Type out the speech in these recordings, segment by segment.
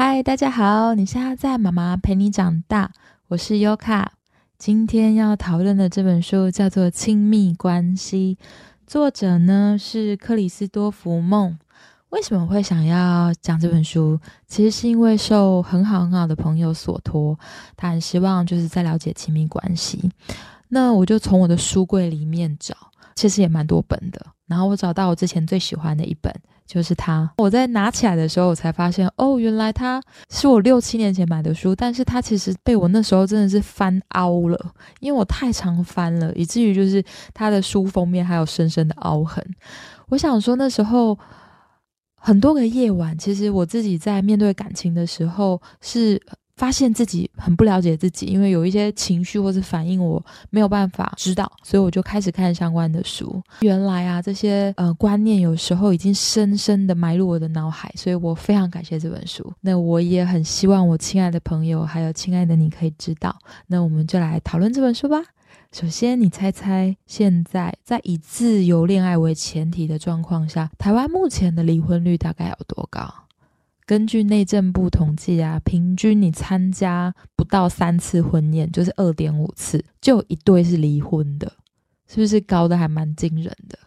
嗨，大家好！你现在在妈妈陪你长大，我是优卡。今天要讨论的这本书叫做《亲密关系》，作者呢是克里斯多福梦。为什么会想要讲这本书？其实是因为受很好很好的朋友所托，他很希望就是在了解亲密关系。那我就从我的书柜里面找，其实也蛮多本的。然后我找到我之前最喜欢的一本，就是它。我在拿起来的时候，我才发现，哦，原来它是我六七年前买的书，但是它其实被我那时候真的是翻凹了，因为我太常翻了，以至于就是它的书封面还有深深的凹痕。我想说那时候。很多个夜晚，其实我自己在面对感情的时候，是发现自己很不了解自己，因为有一些情绪或是反应我没有办法知道，所以我就开始看相关的书。原来啊，这些呃观念有时候已经深深的埋入我的脑海，所以我非常感谢这本书。那我也很希望我亲爱的朋友还有亲爱的你可以知道。那我们就来讨论这本书吧。首先，你猜猜，现在在以自由恋爱为前提的状况下，台湾目前的离婚率大概有多高？根据内政部统计啊，平均你参加不到三次婚宴，就是二点五次，就有一对是离婚的，是不是高的还蛮惊人的？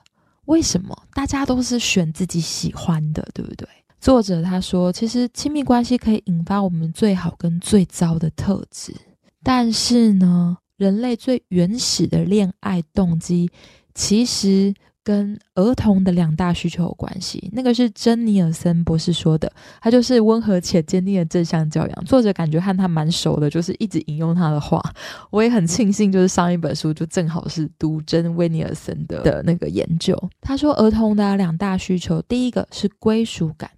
为什么？大家都是选自己喜欢的，对不对？作者他说，其实亲密关系可以引发我们最好跟最糟的特质，但是呢？人类最原始的恋爱动机，其实跟儿童的两大需求有关系。那个是珍尼尔森博士说的，他就是温和且坚定的正向教养。作者感觉和他蛮熟的，就是一直引用他的话。我也很庆幸，就是上一本书就正好是读珍威尼尔森的的那个研究。他说，儿童的两大需求，第一个是归属感，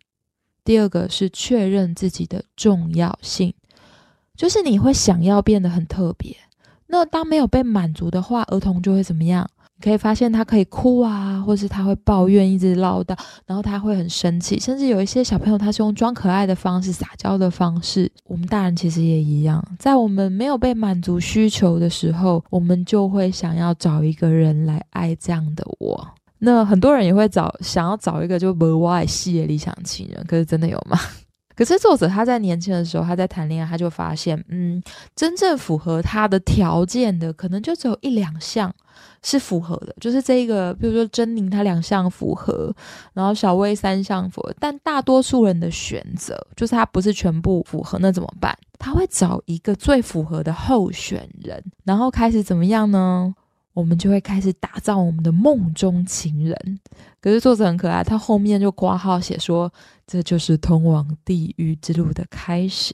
第二个是确认自己的重要性，就是你会想要变得很特别。那当没有被满足的话，儿童就会怎么样？可以发现他可以哭啊，或是他会抱怨，一直唠叨，然后他会很生气，甚至有一些小朋友他是用装可爱的方式、撒娇的方式。我们大人其实也一样，在我们没有被满足需求的时候，我们就会想要找一个人来爱这样的我。那很多人也会找想要找一个就不外系的理想情人，可是真的有吗？可是作者他在年轻的时候，他在谈恋爱，他就发现，嗯，真正符合他的条件的，可能就只有一两项是符合的，就是这一个，比如说珍妮，他两项符合，然后小薇三项符合，但大多数人的选择就是他不是全部符合，那怎么办？他会找一个最符合的候选人，然后开始怎么样呢？我们就会开始打造我们的梦中情人。可是作者很可爱，他后面就挂号写说，这就是通往地狱之路的开始，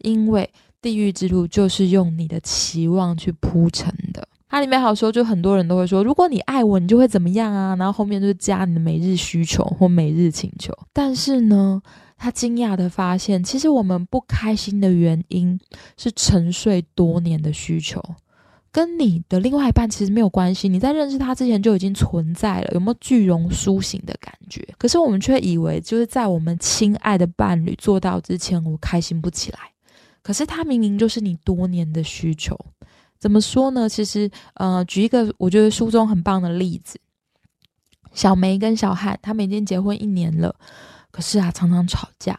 因为地狱之路就是用你的期望去铺成的。它里面好说，就很多人都会说，如果你爱我，你就会怎么样啊？然后后面就是加你的每日需求或每日请求。但是呢，他惊讶的发现，其实我们不开心的原因是沉睡多年的需求。跟你的另外一半其实没有关系，你在认识他之前就已经存在了，有没有巨荣苏醒的感觉？可是我们却以为，就是在我们亲爱的伴侣做到之前，我开心不起来。可是他明明就是你多年的需求，怎么说呢？其实，呃，举一个我觉得书中很棒的例子，小梅跟小汉他们已经结婚一年了，可是啊，常常吵架。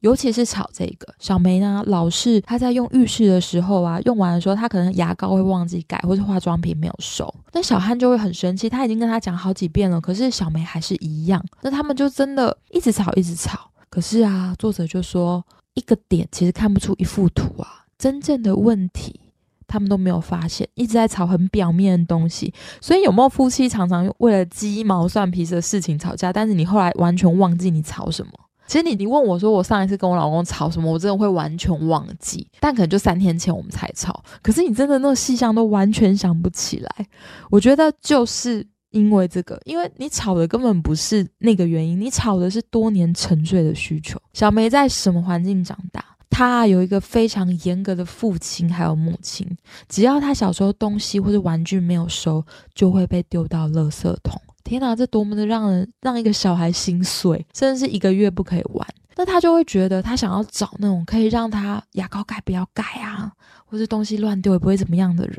尤其是吵这个小梅呢，老是她在用浴室的时候啊，用完的时候她可能牙膏会忘记盖，或是化妆品没有收，那小汉就会很生气。他已经跟他讲好几遍了，可是小梅还是一样。那他们就真的一直吵，一直吵。可是啊，作者就说一个点其实看不出一幅图啊，真正的问题他们都没有发现，一直在吵很表面的东西。所以有没有夫妻常常为了鸡毛蒜皮的事情吵架，但是你后来完全忘记你吵什么？其实你你问我说我上一次跟我老公吵什么，我真的会完全忘记，但可能就三天前我们才吵。可是你真的那个细项都完全想不起来。我觉得就是因为这个，因为你吵的根本不是那个原因，你吵的是多年沉睡的需求。小梅在什么环境长大？她有一个非常严格的父亲还有母亲，只要她小时候东西或者玩具没有收，就会被丢到垃圾桶。天哪，这多么的让人让一个小孩心碎，甚至是一个月不可以玩。那他就会觉得他想要找那种可以让他牙膏盖不要盖啊，或是东西乱丢也不会怎么样的人。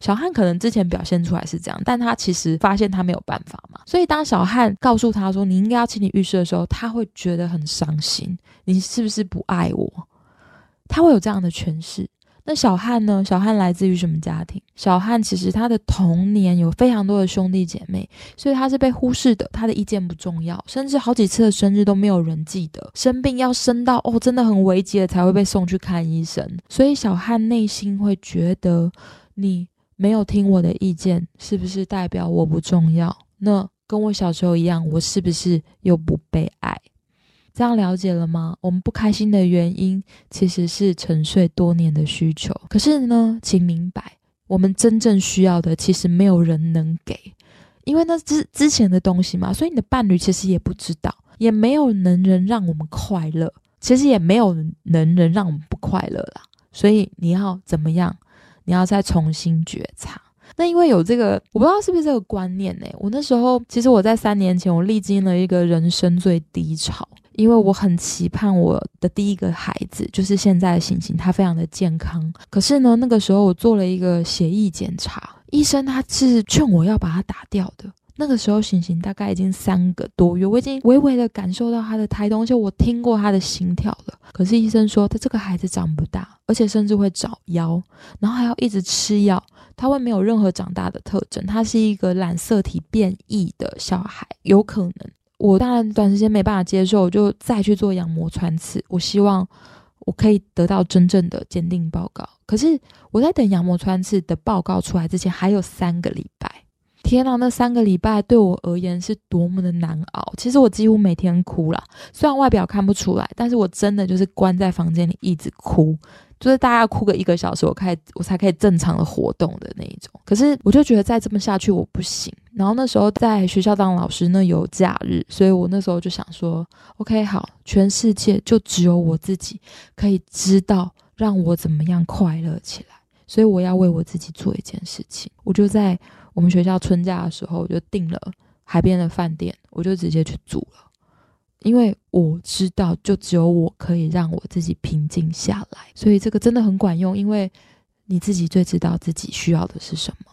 小汉可能之前表现出来是这样，但他其实发现他没有办法嘛，所以当小汉告诉他说你应该要清理浴室的时候，他会觉得很伤心。你是不是不爱我？他会有这样的诠释。那小汉呢？小汉来自于什么家庭？小汉其实他的童年有非常多的兄弟姐妹，所以他是被忽视的。他的意见不重要，甚至好几次的生日都没有人记得。生病要生到哦，真的很危急了才会被送去看医生。所以小汉内心会觉得你。没有听我的意见，是不是代表我不重要？那跟我小时候一样，我是不是又不被爱？这样了解了吗？我们不开心的原因其实是沉睡多年的需求。可是呢，请明白，我们真正需要的其实没有人能给，因为那之之前的东西嘛。所以你的伴侣其实也不知道，也没有能人让我们快乐，其实也没有能人让我们不快乐啦。所以你要怎么样？你要再重新觉察，那因为有这个，我不知道是不是这个观念呢？我那时候其实我在三年前，我历经了一个人生最低潮，因为我很期盼我的第一个孩子，就是现在的行星，他非常的健康。可是呢，那个时候我做了一个血液检查，医生他是劝我要把它打掉的。那个时候，行行大概已经三个多月，我已经微微的感受到他的胎动，而且我听过他的心跳了。可是医生说，他这个孩子长不大，而且甚至会早夭，然后还要一直吃药，他会没有任何长大的特征，他是一个染色体变异的小孩，有可能。我当然短时间没办法接受，我就再去做羊膜穿刺，我希望我可以得到真正的鉴定报告。可是我在等羊膜穿刺的报告出来之前，还有三个礼拜。天呐，那三个礼拜对我而言是多么的难熬。其实我几乎每天哭了，虽然外表看不出来，但是我真的就是关在房间里一直哭，就是大概哭个一个小时，我开我才可以正常的活动的那一种。可是我就觉得再这么下去我不行。然后那时候在学校当老师，那有假日，所以我那时候就想说，OK，好，全世界就只有我自己可以知道让我怎么样快乐起来，所以我要为我自己做一件事情，我就在。我们学校春假的时候，我就订了海边的饭店，我就直接去住了，因为我知道，就只有我可以让我自己平静下来，所以这个真的很管用，因为你自己最知道自己需要的是什么。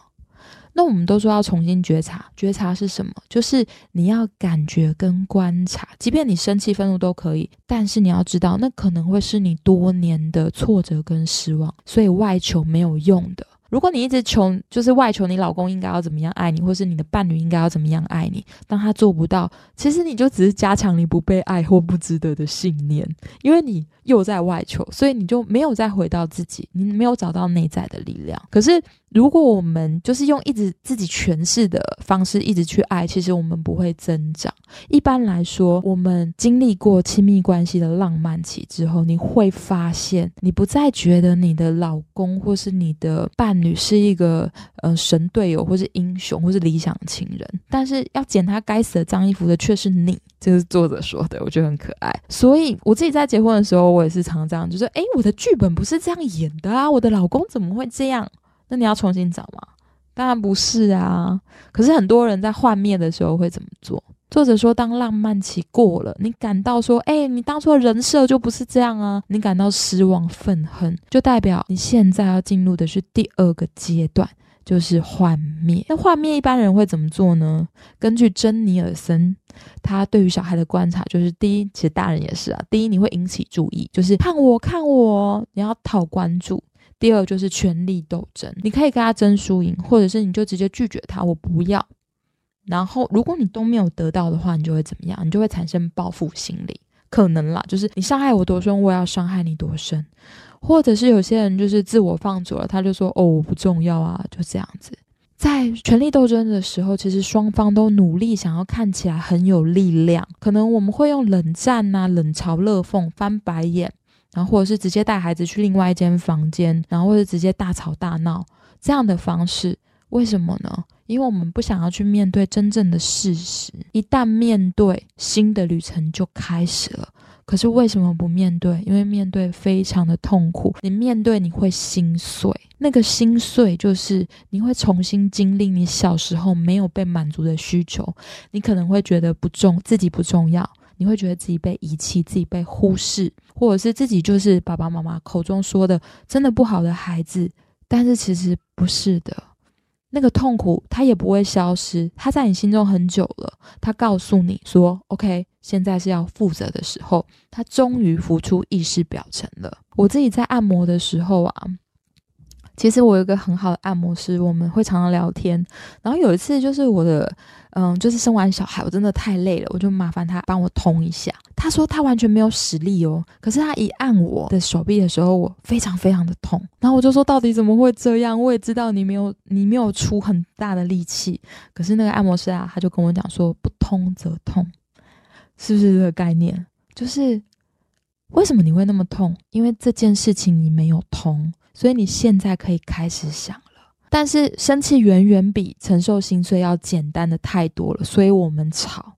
那我们都说要重新觉察，觉察是什么？就是你要感觉跟观察，即便你生气、愤怒都可以，但是你要知道，那可能会是你多年的挫折跟失望，所以外求没有用的。如果你一直求，就是外求你老公应该要怎么样爱你，或是你的伴侣应该要怎么样爱你，当他做不到，其实你就只是加强你不被爱或不值得的信念，因为你又在外求，所以你就没有再回到自己，你没有找到内在的力量。可是。如果我们就是用一直自己诠释的方式一直去爱，其实我们不会增长。一般来说，我们经历过亲密关系的浪漫期之后，你会发现，你不再觉得你的老公或是你的伴侣是一个呃神队友，或是英雄，或是理想情人。但是要捡他该死的脏衣服的却是你，这是作者说的，我觉得很可爱。所以我自己在结婚的时候，我也是常这样，就是诶，我的剧本不是这样演的啊，我的老公怎么会这样？那你要重新找吗？当然不是啊。可是很多人在幻灭的时候会怎么做？作者说，当浪漫期过了，你感到说，哎，你当初的人设就不是这样啊，你感到失望、愤恨，就代表你现在要进入的是第二个阶段，就是幻灭。那幻灭一般人会怎么做呢？根据珍尼尔森，他对于小孩的观察，就是第一，其实大人也是啊。第一，你会引起注意，就是看我，看我，你要讨关注。第二就是权力斗争，你可以跟他争输赢，或者是你就直接拒绝他，我不要。然后如果你都没有得到的话，你就会怎么样？你就会产生报复心理，可能啦，就是你伤害我多深，我要伤害你多深。或者是有些人就是自我放逐了，他就说哦我不重要啊，就这样子。在权力斗争的时候，其实双方都努力想要看起来很有力量，可能我们会用冷战呐、冷嘲热讽、翻白眼。然后或者是直接带孩子去另外一间房间，然后或者直接大吵大闹这样的方式，为什么呢？因为我们不想要去面对真正的事实。一旦面对，新的旅程就开始了。可是为什么不面对？因为面对非常的痛苦。你面对你会心碎，那个心碎就是你会重新经历你小时候没有被满足的需求。你可能会觉得不重，自己不重要。你会觉得自己被遗弃，自己被忽视，或者是自己就是爸爸妈妈口中说的真的不好的孩子，但是其实不是的。那个痛苦它也不会消失，它在你心中很久了。它告诉你说：“OK，现在是要负责的时候。”它终于浮出意识表层了。我自己在按摩的时候啊。其实我有一个很好的按摩师，我们会常常聊天。然后有一次就是我的，嗯，就是生完小孩，我真的太累了，我就麻烦他帮我通一下。他说他完全没有使力哦，可是他一按我的手臂的时候，我非常非常的痛。然后我就说到底怎么会这样？我也知道你没有你没有出很大的力气，可是那个按摩师啊，他就跟我讲说不通则痛，是不是这个概念？就是为什么你会那么痛？因为这件事情你没有通。所以你现在可以开始想了，但是生气远远比承受心碎要简单的太多了。所以我们吵。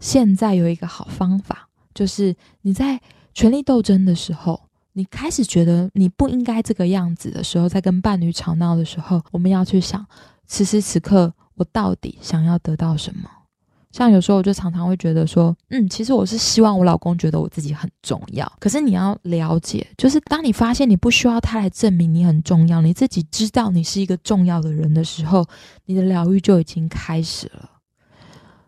现在有一个好方法，就是你在权力斗争的时候，你开始觉得你不应该这个样子的时候，在跟伴侣吵闹的时候，我们要去想，此时此刻我到底想要得到什么。像有时候我就常常会觉得说，嗯，其实我是希望我老公觉得我自己很重要。可是你要了解，就是当你发现你不需要他来证明你很重要，你自己知道你是一个重要的人的时候，你的疗愈就已经开始了。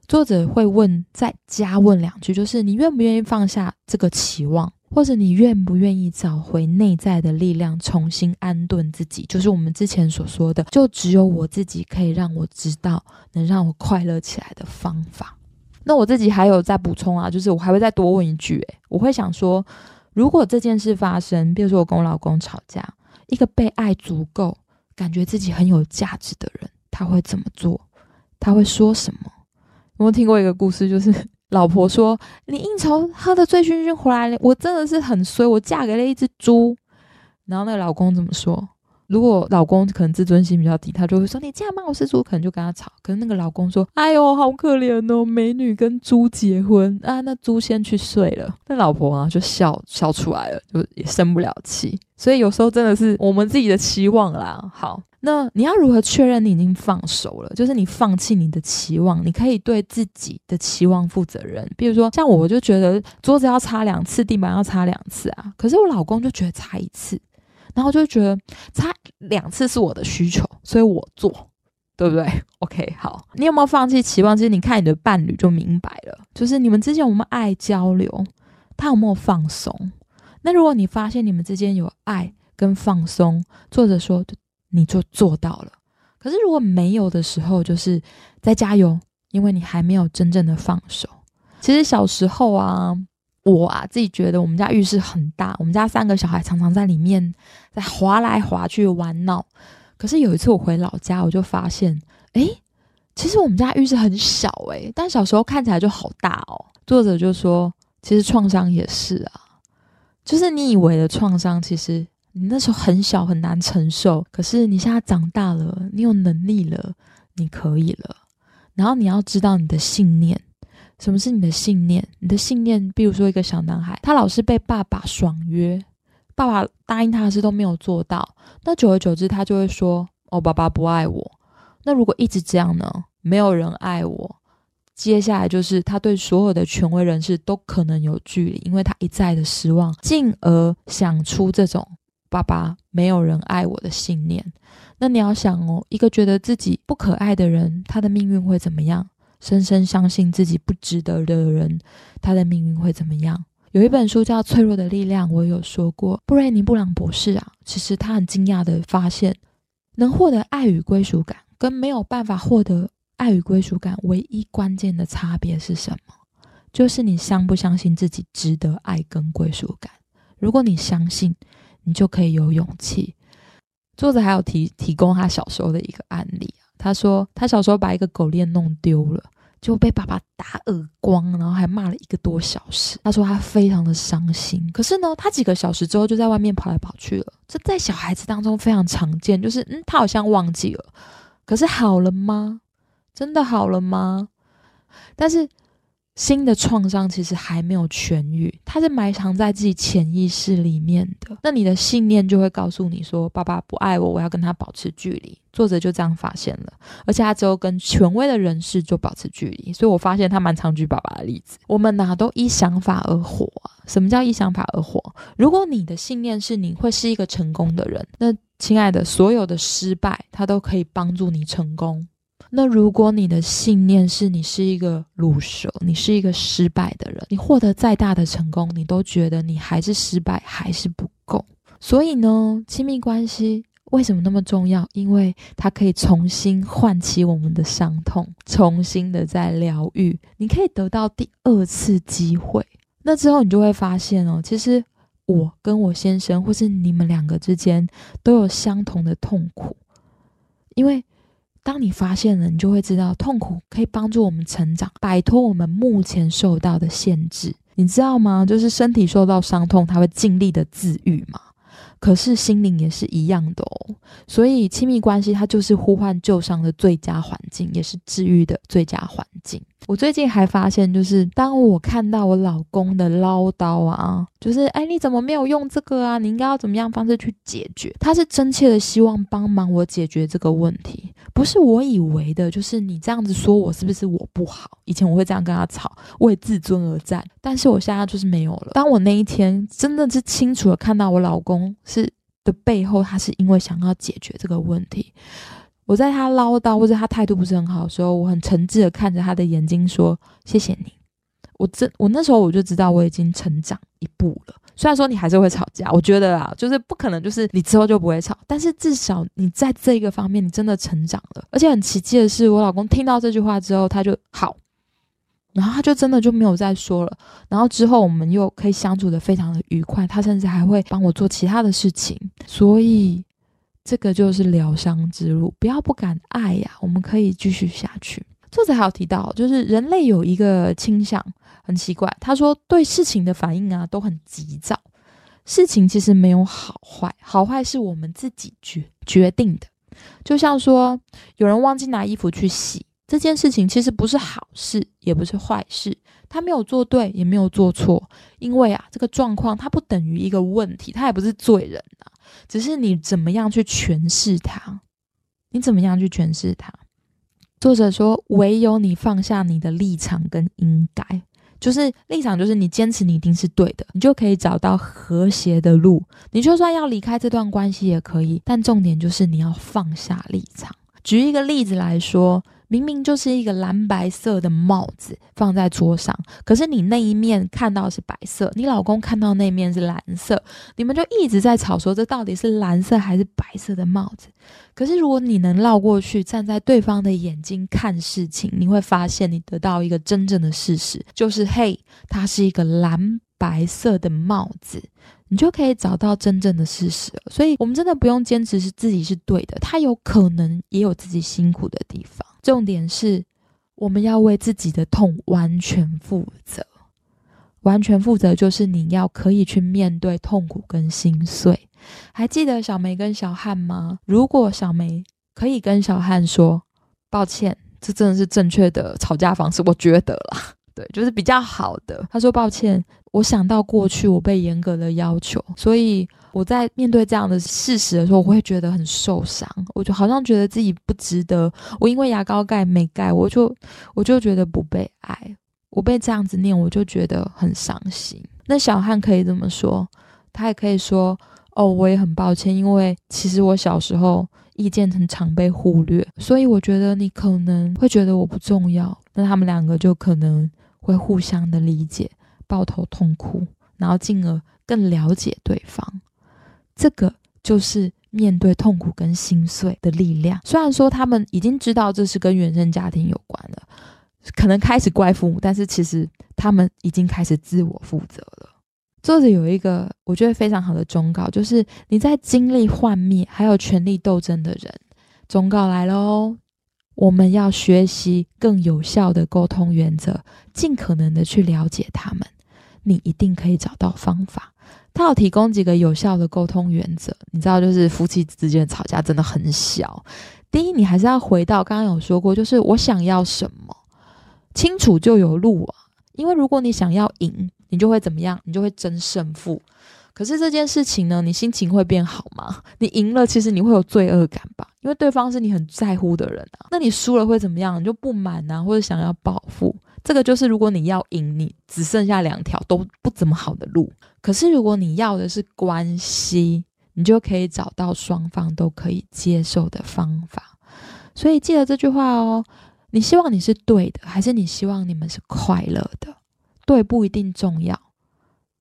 作者会问，再加问两句，就是你愿不愿意放下这个期望？或者你愿不愿意找回内在的力量，重新安顿自己？就是我们之前所说的，就只有我自己可以让我知道能让我快乐起来的方法。那我自己还有在补充啊，就是我还会再多问一句，诶，我会想说，如果这件事发生，比如说我跟我老公吵架，一个被爱足够、感觉自己很有价值的人，他会怎么做？他会说什么？有没有听过一个故事，就是？老婆说：“你应酬喝的醉醺醺回来了，我真的是很衰，我嫁给了一只猪。”然后那个老公怎么说？如果老公可能自尊心比较低，他就会说：“你这样骂我是猪，可能就跟他吵。”可是那个老公说：“哎呦，好可怜哦，美女跟猪结婚啊，那猪先去睡了。”那老婆啊就笑笑出来了，就也生不了气。所以有时候真的是我们自己的期望啦。好。那你要如何确认你已经放手了？就是你放弃你的期望，你可以对自己的期望负责任。比如说，像我就觉得桌子要擦两次，地板要擦两次啊。可是我老公就觉得擦一次，然后就觉得擦两次是我的需求，所以我做，对不对？OK，好，你有没有放弃期望？其实你看你的伴侣就明白了，就是你们之间我们爱交流，他有没有放松？那如果你发现你们之间有爱跟放松，作者说。你就做到了，可是如果没有的时候，就是再加油，因为你还没有真正的放手。其实小时候啊，我啊自己觉得我们家浴室很大，我们家三个小孩常常在里面在滑来滑去玩闹。可是有一次我回老家，我就发现，哎，其实我们家浴室很小，哎，但小时候看起来就好大哦。作者就说，其实创伤也是啊，就是你以为的创伤，其实。你那时候很小，很难承受。可是你现在长大了，你有能力了，你可以了。然后你要知道你的信念，什么是你的信念？你的信念，比如说一个小男孩，他老是被爸爸爽约，爸爸答应他的事都没有做到。那久而久之，他就会说：“哦，爸爸不爱我。”那如果一直这样呢？没有人爱我。接下来就是他对所有的权威人士都可能有距离，因为他一再的失望，进而想出这种。爸爸没有人爱我的信念，那你要想哦，一个觉得自己不可爱的人，他的命运会怎么样？深深相信自己不值得的人，他的命运会怎么样？有一本书叫《脆弱的力量》，我有说过，布瑞尼布朗博士啊，其实他很惊讶的发现，能获得爱与归属感，跟没有办法获得爱与归属感，唯一关键的差别是什么？就是你相不相信自己值得爱跟归属感？如果你相信。你就可以有勇气。作者还有提提供他小时候的一个案例他说他小时候把一个狗链弄丢了，就被爸爸打耳光，然后还骂了一个多小时。他说他非常的伤心。可是呢，他几个小时之后就在外面跑来跑去了。这在小孩子当中非常常见，就是嗯，他好像忘记了。可是好了吗？真的好了吗？但是新的创伤其实还没有痊愈，它是埋藏在自己潜意识里面的。那你的信念就会告诉你说：“爸爸不爱我，我要跟他保持距离。”作者就这样发现了，而且他只有跟权威的人士就保持距离。所以我发现他蛮常举爸爸的例子。我们哪都依想法而活啊？什么叫依想法而活？如果你的信念是你会是一个成功的人，那亲爱的，所有的失败它都可以帮助你成功。那如果你的信念是你是一个卤蛇，你是一个失败的人，你获得再大的成功，你都觉得你还是失败，还是不够。所以呢，亲密关系为什么那么重要？因为它可以重新唤起我们的伤痛，重新的在疗愈。你可以得到第二次机会。那之后你就会发现哦，其实我跟我先生，或是你们两个之间，都有相同的痛苦，因为。当你发现了，你就会知道痛苦可以帮助我们成长，摆脱我们目前受到的限制。你知道吗？就是身体受到伤痛，它会尽力的自愈嘛。可是心灵也是一样的哦。所以亲密关系它就是呼唤旧伤的最佳环境，也是治愈的最佳环境。我最近还发现，就是当我看到我老公的唠叨啊，就是哎，你怎么没有用这个啊？你应该要怎么样方式去解决？他是真切的希望帮忙我解决这个问题，不是我以为的，就是你这样子说我是不是我不好？以前我会这样跟他吵，为自尊而战，但是我现在就是没有了。当我那一天真的是清楚的看到我老公是的背后，他是因为想要解决这个问题。我在他唠叨或者他态度不是很好的时候，我很诚挚的看着他的眼睛说：“谢谢你。”我这我那时候我就知道我已经成长一步了。虽然说你还是会吵架，我觉得啊，就是不可能，就是你之后就不会吵。但是至少你在这个方面你真的成长了。而且很奇迹的是，我老公听到这句话之后，他就好，然后他就真的就没有再说了。然后之后我们又可以相处的非常的愉快，他甚至还会帮我做其他的事情。所以。这个就是疗伤之路，不要不敢爱呀，我们可以继续下去。作者还有提到，就是人类有一个倾向，很奇怪，他说对事情的反应啊都很急躁。事情其实没有好坏，好坏是我们自己决决定的。就像说，有人忘记拿衣服去洗这件事情，其实不是好事，也不是坏事，他没有做对，也没有做错，因为啊，这个状况它不等于一个问题，他也不是罪人啊。只是你怎么样去诠释它？你怎么样去诠释它？作者说，唯有你放下你的立场跟应该，就是立场，就是你坚持你一定是对的，你就可以找到和谐的路。你就算要离开这段关系也可以，但重点就是你要放下立场。举一个例子来说。明明就是一个蓝白色的帽子放在桌上，可是你那一面看到是白色，你老公看到那面是蓝色，你们就一直在吵说这到底是蓝色还是白色的帽子。可是如果你能绕过去，站在对方的眼睛看事情，你会发现你得到一个真正的事实，就是嘿，它是一个蓝白色的帽子。你就可以找到真正的事实了，所以我们真的不用坚持是自己是对的，他有可能也有自己辛苦的地方。重点是，我们要为自己的痛完全负责，完全负责就是你要可以去面对痛苦跟心碎。还记得小梅跟小汉吗？如果小梅可以跟小汉说抱歉，这真的是正确的吵架方式，我觉得啦。对，就是比较好的。他说：“抱歉，我想到过去我被严格的要求，所以我在面对这样的事实的时候，我会觉得很受伤。我就好像觉得自己不值得。我因为牙膏盖没盖，我就我就觉得不被爱。我被这样子念，我就觉得很伤心。那小汉可以这么说，他也可以说：哦，我也很抱歉，因为其实我小时候意见很常被忽略，所以我觉得你可能会觉得我不重要。那他们两个就可能。”会互相的理解，抱头痛哭，然后进而更了解对方。这个就是面对痛苦跟心碎的力量。虽然说他们已经知道这是跟原生家庭有关了，可能开始怪父母，但是其实他们已经开始自我负责了。作者有一个我觉得非常好的忠告，就是你在经历幻灭还有权力斗争的人，忠告来喽。我们要学习更有效的沟通原则，尽可能的去了解他们。你一定可以找到方法。他要提供几个有效的沟通原则，你知道，就是夫妻之间吵架真的很小。第一，你还是要回到刚刚有说过，就是我想要什么，清楚就有路啊。因为如果你想要赢，你就会怎么样？你就会争胜负。可是这件事情呢，你心情会变好吗？你赢了，其实你会有罪恶感吧？因为对方是你很在乎的人啊。那你输了会怎么样？你就不满啊，或者想要报复。这个就是如果你要赢，你只剩下两条都不怎么好的路。可是如果你要的是关系，你就可以找到双方都可以接受的方法。所以记得这句话哦。你希望你是对的，还是你希望你们是快乐的？对不一定重要，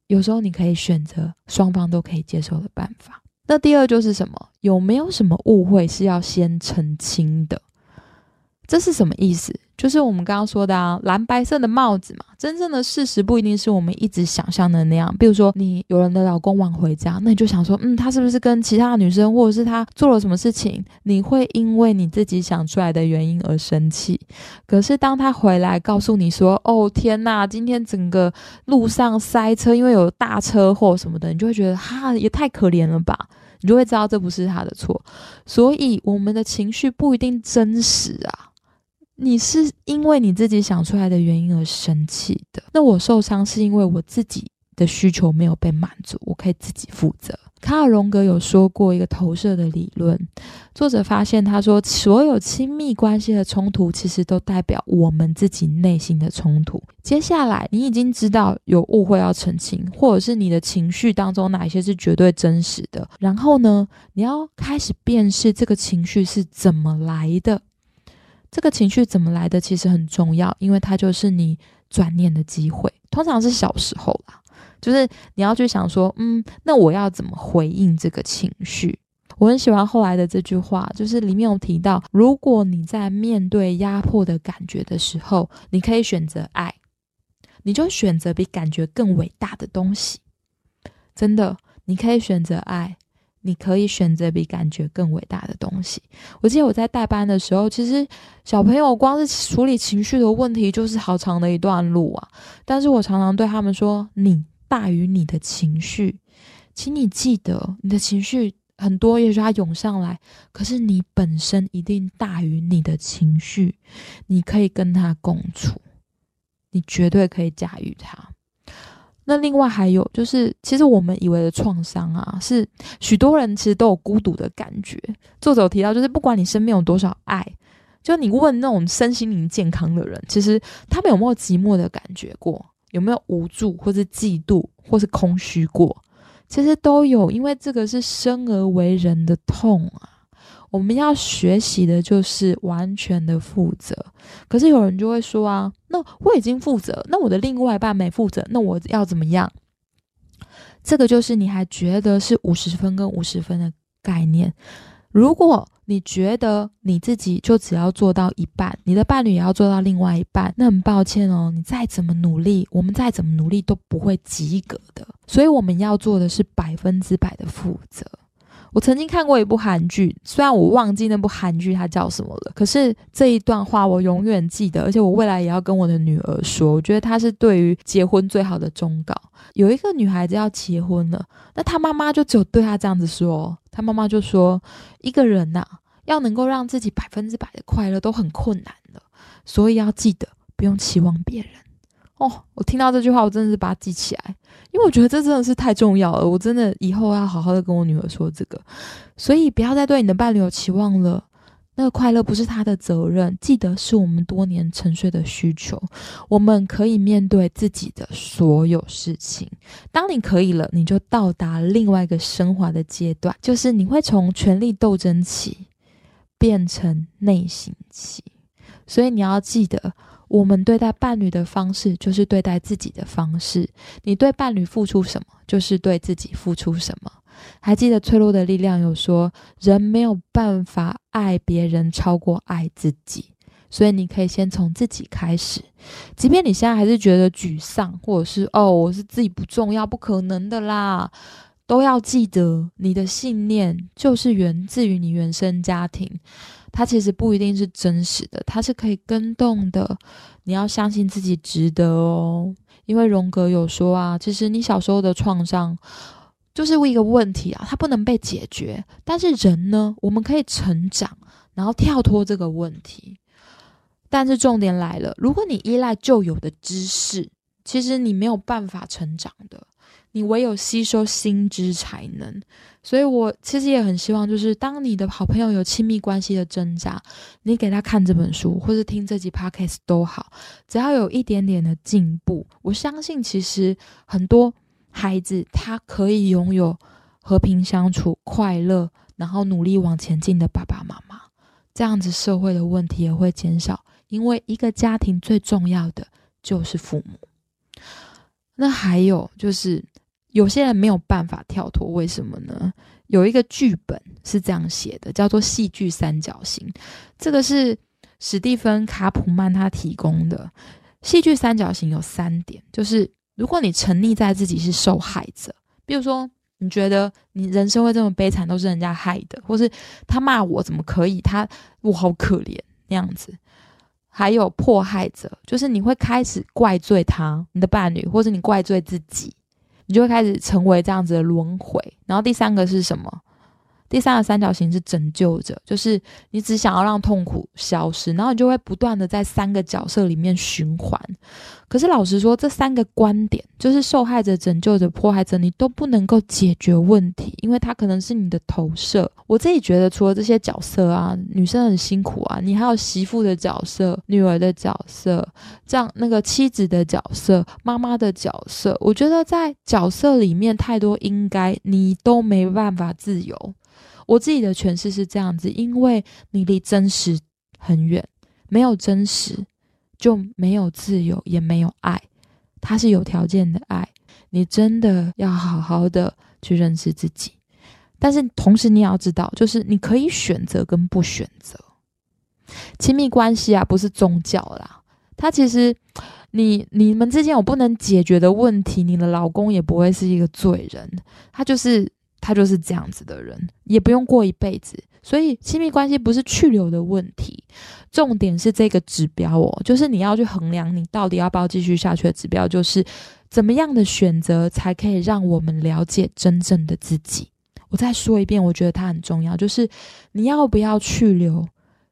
有时候你可以选择双方都可以接受的办法。那第二就是什么？有没有什么误会是要先澄清的？这是什么意思？就是我们刚刚说的啊，蓝白色的帽子嘛。真正的事实不一定是我们一直想象的那样。比如说，你有人的老公晚回家，那你就想说，嗯，他是不是跟其他的女生，或者是他做了什么事情？你会因为你自己想出来的原因而生气。可是当他回来告诉你说，哦天呐，今天整个路上塞车，因为有大车祸什么的，你就会觉得，哈，也太可怜了吧？你就会知道这不是他的错。所以，我们的情绪不一定真实啊。你是因为你自己想出来的原因而生气的，那我受伤是因为我自己的需求没有被满足，我可以自己负责。卡尔荣格有说过一个投射的理论，作者发现他说，所有亲密关系的冲突其实都代表我们自己内心的冲突。接下来，你已经知道有误会要澄清，或者是你的情绪当中哪一些是绝对真实的，然后呢，你要开始辨识这个情绪是怎么来的。这个情绪怎么来的，其实很重要，因为它就是你转念的机会。通常是小时候啦，就是你要去想说，嗯，那我要怎么回应这个情绪？我很喜欢后来的这句话，就是里面有提到，如果你在面对压迫的感觉的时候，你可以选择爱，你就选择比感觉更伟大的东西。真的，你可以选择爱。你可以选择比感觉更伟大的东西。我记得我在代班的时候，其实小朋友光是处理情绪的问题就是好长的一段路啊。但是我常常对他们说：“你大于你的情绪，请你记得，你的情绪很多，也许它涌上来，可是你本身一定大于你的情绪，你可以跟他共处，你绝对可以驾驭它。”那另外还有就是，其实我们以为的创伤啊，是许多人其实都有孤独的感觉。作者有提到，就是不管你身边有多少爱，就你问那种身心灵健康的人，其实他们有没有寂寞的感觉过？有没有无助，或是嫉妒，或是空虚过？其实都有，因为这个是生而为人的痛啊。我们要学习的就是完全的负责，可是有人就会说啊，那我已经负责，那我的另外一半没负责，那我要怎么样？这个就是你还觉得是五十分跟五十分的概念。如果你觉得你自己就只要做到一半，你的伴侣也要做到另外一半，那很抱歉哦，你再怎么努力，我们再怎么努力都不会及格的。所以我们要做的是百分之百的负责。我曾经看过一部韩剧，虽然我忘记那部韩剧它叫什么了，可是这一段话我永远记得，而且我未来也要跟我的女儿说。我觉得它是对于结婚最好的忠告。有一个女孩子要结婚了，那她妈妈就只有对她这样子说，她妈妈就说：“一个人呐，要能够让自己百分之百的快乐都很困难的，所以要记得不用期望别人。”哦，我听到这句话，我真的是把它记起来，因为我觉得这真的是太重要了。我真的以后要好好的跟我女儿说这个，所以不要再对你的伴侣有期望了。那个快乐不是他的责任，记得是我们多年沉睡的需求。我们可以面对自己的所有事情。当你可以了，你就到达另外一个升华的阶段，就是你会从权力斗争期变成内心期。所以你要记得。我们对待伴侣的方式，就是对待自己的方式。你对伴侣付出什么，就是对自己付出什么。还记得《脆弱的力量》有说，人没有办法爱别人超过爱自己，所以你可以先从自己开始。即便你现在还是觉得沮丧，或者是哦，我是自己不重要，不可能的啦，都要记得，你的信念就是源自于你原生家庭。它其实不一定是真实的，它是可以跟动的。你要相信自己值得哦，因为荣格有说啊，其实你小时候的创伤就是一个问题啊，它不能被解决。但是人呢，我们可以成长，然后跳脱这个问题。但是重点来了，如果你依赖旧有的知识，其实你没有办法成长的，你唯有吸收新知才能。所以我其实也很希望，就是当你的好朋友有亲密关系的挣扎，你给他看这本书，或是听这集 podcast 都好，只要有一点点的进步，我相信其实很多孩子他可以拥有和平相处、快乐，然后努力往前进的爸爸妈妈，这样子社会的问题也会减少。因为一个家庭最重要的就是父母。那还有就是。有些人没有办法跳脱，为什么呢？有一个剧本是这样写的，叫做戏剧三角形。这个是史蒂芬·卡普曼他提供的。戏剧三角形有三点，就是如果你沉溺在自己是受害者，比如说你觉得你人生会这么悲惨，都是人家害的，或是他骂我怎么可以，他我好可怜那样子。还有迫害者，就是你会开始怪罪他，你的伴侣，或者你怪罪自己。你就会开始成为这样子的轮回，然后第三个是什么？第三个三角形是拯救者，就是你只想要让痛苦消失，然后你就会不断的在三个角色里面循环。可是老实说，这三个观点就是受害者、拯救者、迫害者，你都不能够解决问题，因为它可能是你的投射。我自己觉得，除了这些角色啊，女生很辛苦啊，你还有媳妇的角色、女儿的角色，这样那个妻子的角色、妈妈的角色，我觉得在角色里面太多应该，你都没办法自由。我自己的诠释是这样子，因为你离真实很远，没有真实就没有自由，也没有爱，它是有条件的爱。你真的要好好的去认识自己，但是同时你也要知道，就是你可以选择跟不选择。亲密关系啊，不是宗教啦，它其实你你们之间有不能解决的问题，你的老公也不会是一个罪人，他就是。他就是这样子的人，也不用过一辈子。所以亲密关系不是去留的问题，重点是这个指标哦，就是你要去衡量你到底要不要继续下去的指标，就是怎么样的选择才可以让我们了解真正的自己。我再说一遍，我觉得它很重要，就是你要不要去留，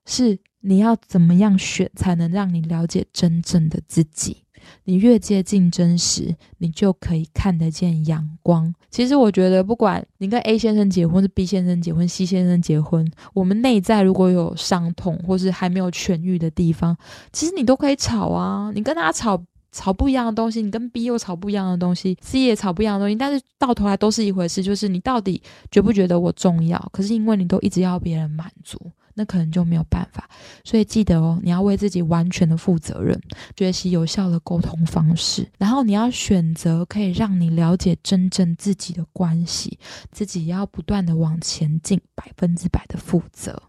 是你要怎么样选才能让你了解真正的自己。你越接近真实，你就可以看得见阳光。其实我觉得，不管你跟 A 先生结婚，是 B 先生结婚，C 先生结婚，我们内在如果有伤痛，或是还没有痊愈的地方，其实你都可以吵啊。你跟他吵吵不一样的东西，你跟 B 又吵不一样的东西，C 也吵不一样的东西，但是到头来都是一回事，就是你到底觉不觉得我重要？可是因为你都一直要别人满足。那可能就没有办法，所以记得哦，你要为自己完全的负责任，学习有效的沟通方式，然后你要选择可以让你了解真正自己的关系，自己要不断的往前进，百分之百的负责。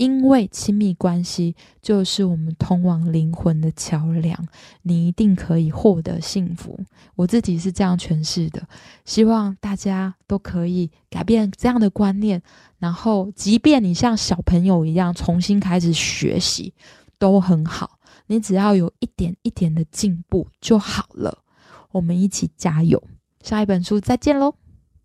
因为亲密关系就是我们通往灵魂的桥梁，你一定可以获得幸福。我自己是这样诠释的，希望大家都可以改变这样的观念。然后，即便你像小朋友一样重新开始学习，都很好。你只要有一点一点的进步就好了。我们一起加油！下一本书再见喽。